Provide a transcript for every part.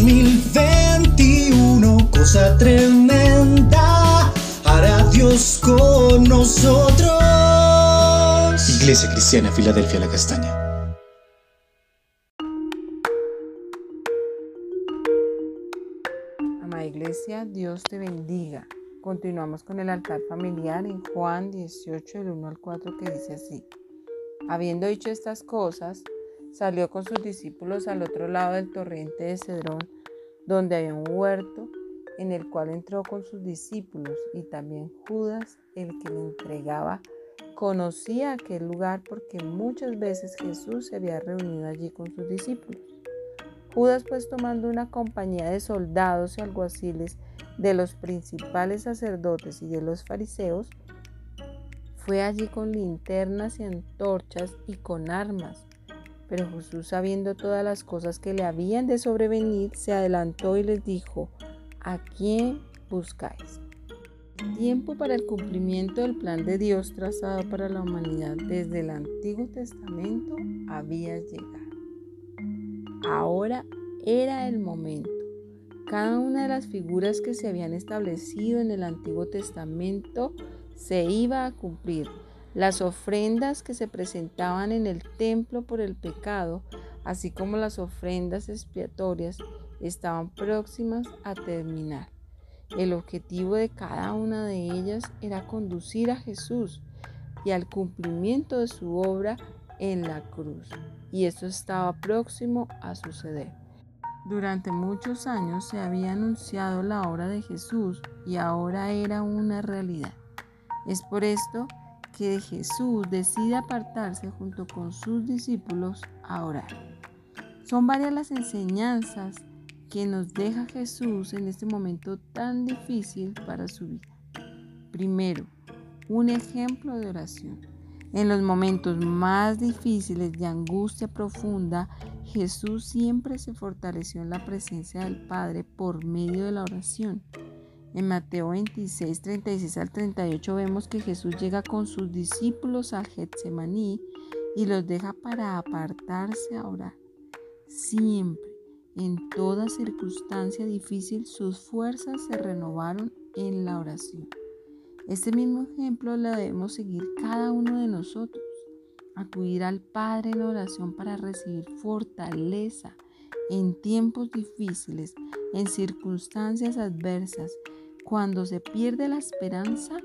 2021, cosa tremenda, hará Dios con nosotros. Iglesia Cristiana, Filadelfia, la Castaña. Amada Iglesia, Dios te bendiga. Continuamos con el altar familiar en Juan 18, del 1 al 4, que dice así. Habiendo dicho estas cosas, salió con sus discípulos al otro lado del torrente de Cedrón, donde había un huerto, en el cual entró con sus discípulos y también Judas, el que le entregaba, conocía aquel lugar porque muchas veces Jesús se había reunido allí con sus discípulos. Judas pues tomando una compañía de soldados y alguaciles de los principales sacerdotes y de los fariseos, fue allí con linternas y antorchas y con armas. Pero Jesús, sabiendo todas las cosas que le habían de sobrevenir, se adelantó y les dijo, ¿a quién buscáis? Tiempo para el cumplimiento del plan de Dios trazado para la humanidad desde el Antiguo Testamento había llegado. Ahora era el momento. Cada una de las figuras que se habían establecido en el Antiguo Testamento se iba a cumplir. Las ofrendas que se presentaban en el templo por el pecado, así como las ofrendas expiatorias, estaban próximas a terminar. El objetivo de cada una de ellas era conducir a Jesús y al cumplimiento de su obra en la cruz. Y esto estaba próximo a suceder. Durante muchos años se había anunciado la obra de Jesús y ahora era una realidad. Es por esto que Jesús decide apartarse junto con sus discípulos a orar. Son varias las enseñanzas que nos deja Jesús en este momento tan difícil para su vida. Primero, un ejemplo de oración. En los momentos más difíciles de angustia profunda, Jesús siempre se fortaleció en la presencia del Padre por medio de la oración. En Mateo 26, 36 al 38 vemos que Jesús llega con sus discípulos al Getsemaní y los deja para apartarse a orar. Siempre, en toda circunstancia difícil, sus fuerzas se renovaron en la oración. Este mismo ejemplo lo debemos seguir cada uno de nosotros. Acudir al Padre en oración para recibir fortaleza en tiempos difíciles, en circunstancias adversas cuando se pierde la esperanza,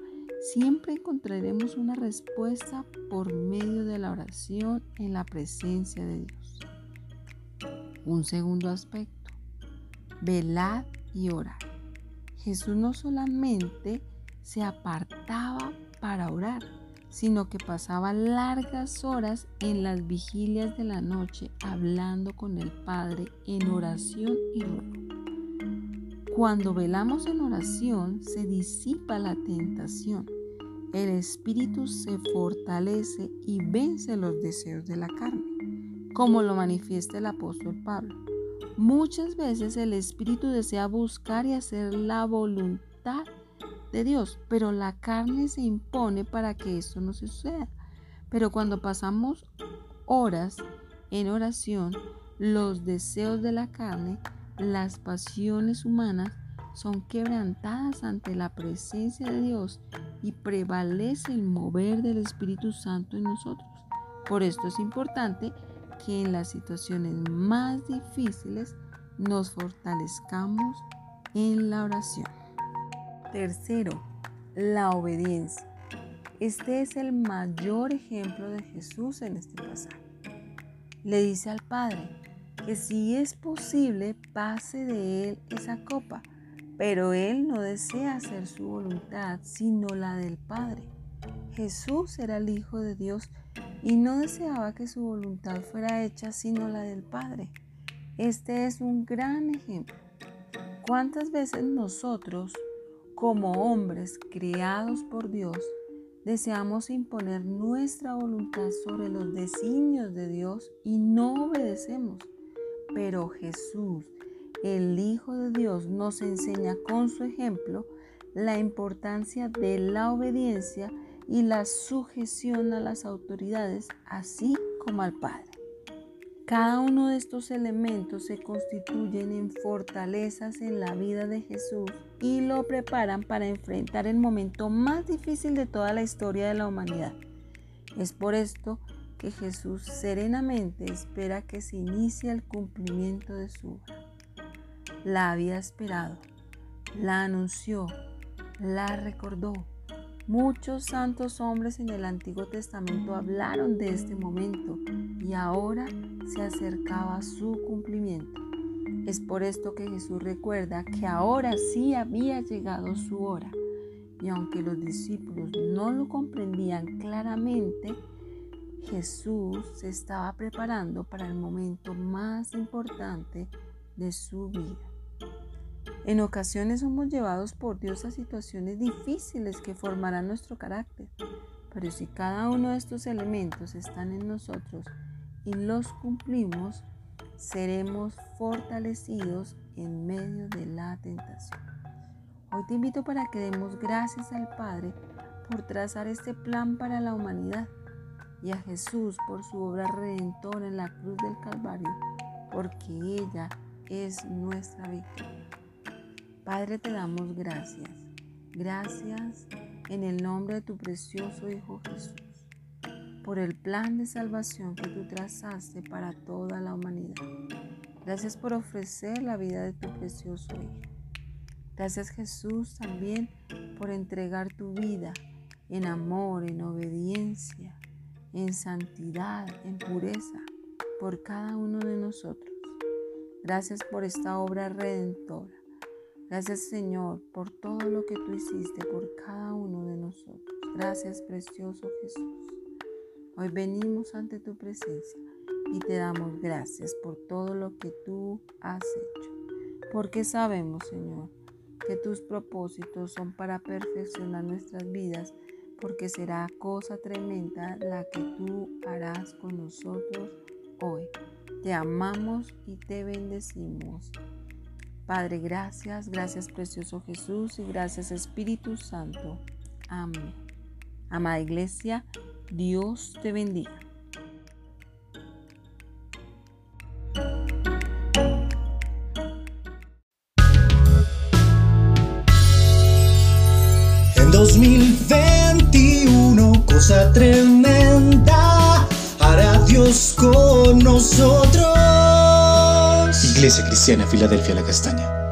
siempre encontraremos una respuesta por medio de la oración en la presencia de Dios. Un segundo aspecto, velad y orar. Jesús no solamente se apartaba para orar, sino que pasaba largas horas en las vigilias de la noche hablando con el Padre en oración y ruego. Cuando velamos en oración se disipa la tentación, el espíritu se fortalece y vence los deseos de la carne, como lo manifiesta el apóstol Pablo. Muchas veces el espíritu desea buscar y hacer la voluntad de Dios, pero la carne se impone para que esto no suceda. Pero cuando pasamos horas en oración, los deseos de la carne las pasiones humanas son quebrantadas ante la presencia de Dios y prevalece el mover del Espíritu Santo en nosotros. Por esto es importante que en las situaciones más difíciles nos fortalezcamos en la oración. Tercero, la obediencia. Este es el mayor ejemplo de Jesús en este pasaje. Le dice al Padre, que si es posible pase de él esa copa, pero él no desea hacer su voluntad, sino la del Padre. Jesús era el Hijo de Dios y no deseaba que su voluntad fuera hecha sino la del Padre. Este es un gran ejemplo. ¿Cuántas veces nosotros, como hombres creados por Dios, deseamos imponer nuestra voluntad sobre los designios de Dios y no obedecemos? Pero Jesús, el Hijo de Dios, nos enseña con su ejemplo la importancia de la obediencia y la sujeción a las autoridades, así como al Padre. Cada uno de estos elementos se constituyen en fortalezas en la vida de Jesús y lo preparan para enfrentar el momento más difícil de toda la historia de la humanidad. Es por esto que Jesús serenamente espera que se inicie el cumplimiento de su obra. La había esperado, la anunció, la recordó. Muchos santos hombres en el Antiguo Testamento hablaron de este momento y ahora se acercaba su cumplimiento. Es por esto que Jesús recuerda que ahora sí había llegado su hora. Y aunque los discípulos no lo comprendían claramente, Jesús se estaba preparando para el momento más importante de su vida. En ocasiones somos llevados por Dios a situaciones difíciles que formarán nuestro carácter, pero si cada uno de estos elementos están en nosotros y los cumplimos, seremos fortalecidos en medio de la tentación. Hoy te invito para que demos gracias al Padre por trazar este plan para la humanidad y a Jesús por su obra redentora en la cruz del Calvario, porque ella es nuestra victoria. Padre, te damos gracias. Gracias en el nombre de tu precioso Hijo Jesús, por el plan de salvación que tú trazaste para toda la humanidad. Gracias por ofrecer la vida de tu precioso Hijo. Gracias Jesús también por entregar tu vida en amor, en obediencia, en santidad, en pureza por cada uno de nosotros. Gracias por esta obra redentora. Gracias Señor por todo lo que tú hiciste por cada uno de nosotros. Gracias precioso Jesús. Hoy venimos ante tu presencia y te damos gracias por todo lo que tú has hecho. Porque sabemos Señor que tus propósitos son para perfeccionar nuestras vidas porque será cosa tremenda la que tú harás con nosotros hoy. Te amamos y te bendecimos. Padre, gracias, gracias precioso Jesús y gracias Espíritu Santo. Amén. Amada Iglesia, Dios te bendiga. En 2021, cosa tremenda, hará Dios con nosotros. Iglesia Cristiana Filadelfia La Castaña.